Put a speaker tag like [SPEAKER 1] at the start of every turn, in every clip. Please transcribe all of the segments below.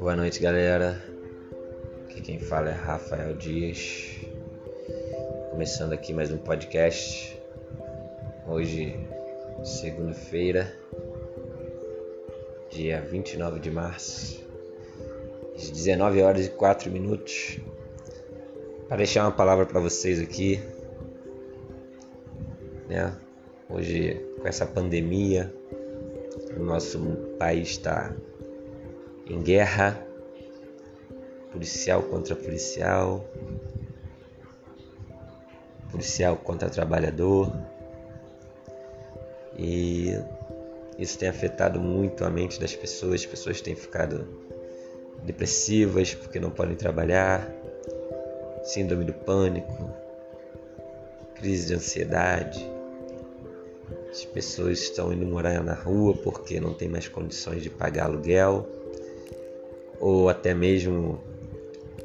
[SPEAKER 1] Boa noite, galera. Aqui quem fala é Rafael Dias. Começando aqui mais um podcast. Hoje, segunda-feira, dia 29 de março, às 19 horas e 4 minutos. Para deixar uma palavra para vocês aqui, né? Hoje, com essa pandemia, o nosso país está em guerra, policial contra policial, policial contra trabalhador, e isso tem afetado muito a mente das pessoas, as pessoas têm ficado depressivas porque não podem trabalhar, síndrome do pânico, crise de ansiedade. As pessoas estão indo morar na rua porque não tem mais condições de pagar aluguel. Ou até mesmo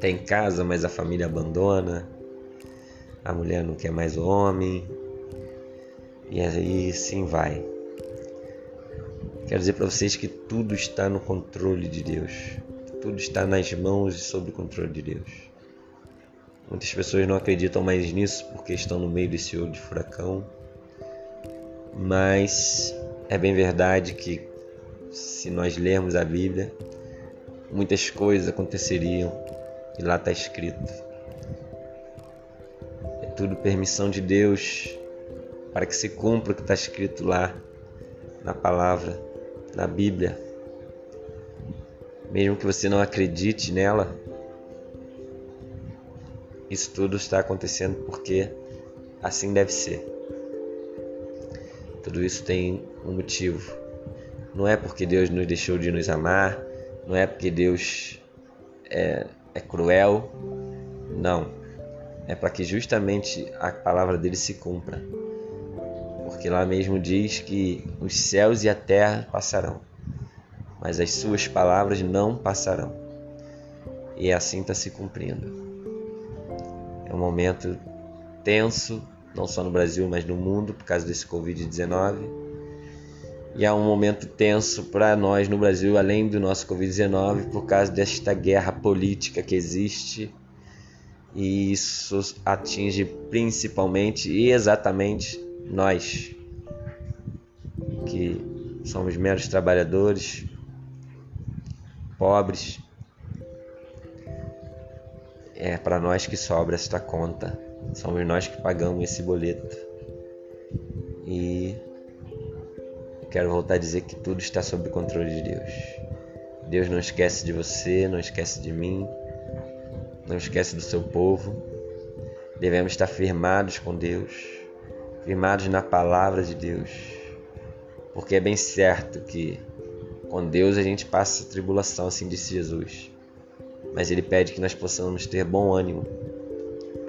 [SPEAKER 1] tem casa, mas a família abandona, a mulher não quer mais o homem, e aí sim vai. Quero dizer para vocês que tudo está no controle de Deus, tudo está nas mãos e sob o controle de Deus. Muitas pessoas não acreditam mais nisso porque estão no meio desse olho de furacão, mas é bem verdade que se nós lermos a Bíblia, muitas coisas aconteceriam e lá está escrito. É tudo permissão de Deus para que se cumpra o que está escrito lá na palavra, na Bíblia. Mesmo que você não acredite nela, isso tudo está acontecendo porque assim deve ser. Tudo isso tem um motivo. Não é porque Deus nos deixou de nos amar, não é porque Deus é, é cruel, não. É para que justamente a palavra dele se cumpra. Porque lá mesmo diz que os céus e a terra passarão, mas as suas palavras não passarão. E assim está se cumprindo. É um momento tenso, não só no Brasil, mas no mundo, por causa desse Covid-19 e é um momento tenso para nós no Brasil, além do nosso Covid-19, por causa desta guerra política que existe. E isso atinge principalmente e exatamente nós, que somos meros trabalhadores, pobres. É para nós que sobra esta conta. Somos nós que pagamos esse boleto. E quero voltar a dizer que tudo está sob controle de Deus. Deus não esquece de você, não esquece de mim, não esquece do seu povo. Devemos estar firmados com Deus, firmados na palavra de Deus, porque é bem certo que com Deus a gente passa tribulação, assim disse Jesus. Mas Ele pede que nós possamos ter bom ânimo,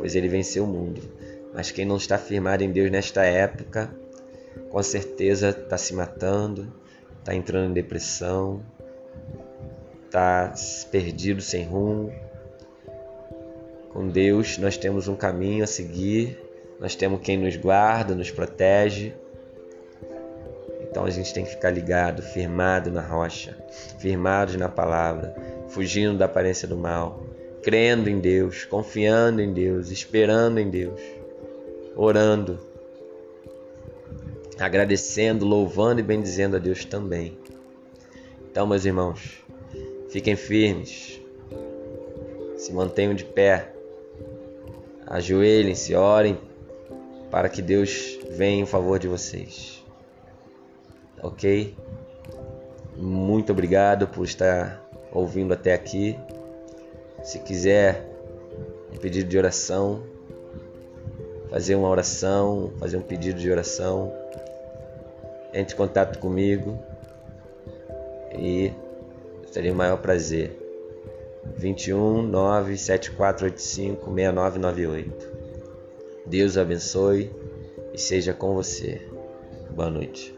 [SPEAKER 1] pois Ele venceu o mundo. Mas quem não está firmado em Deus nesta época, com certeza está se matando, está entrando em depressão, está perdido sem rumo. Com Deus nós temos um caminho a seguir, nós temos quem nos guarda, nos protege. Então a gente tem que ficar ligado, firmado na rocha, firmado na palavra, fugindo da aparência do mal, crendo em Deus, confiando em Deus, esperando em Deus, orando agradecendo, louvando e bendizendo a Deus também. Então, meus irmãos, fiquem firmes, se mantenham de pé, ajoelhem-se, orem para que Deus venha em favor de vocês. Ok? Muito obrigado por estar ouvindo até aqui. Se quiser um pedido de oração, fazer uma oração, fazer um pedido de oração, entre em contato comigo e seria o maior prazer. 21 97485 6998. Deus abençoe e seja com você. Boa noite.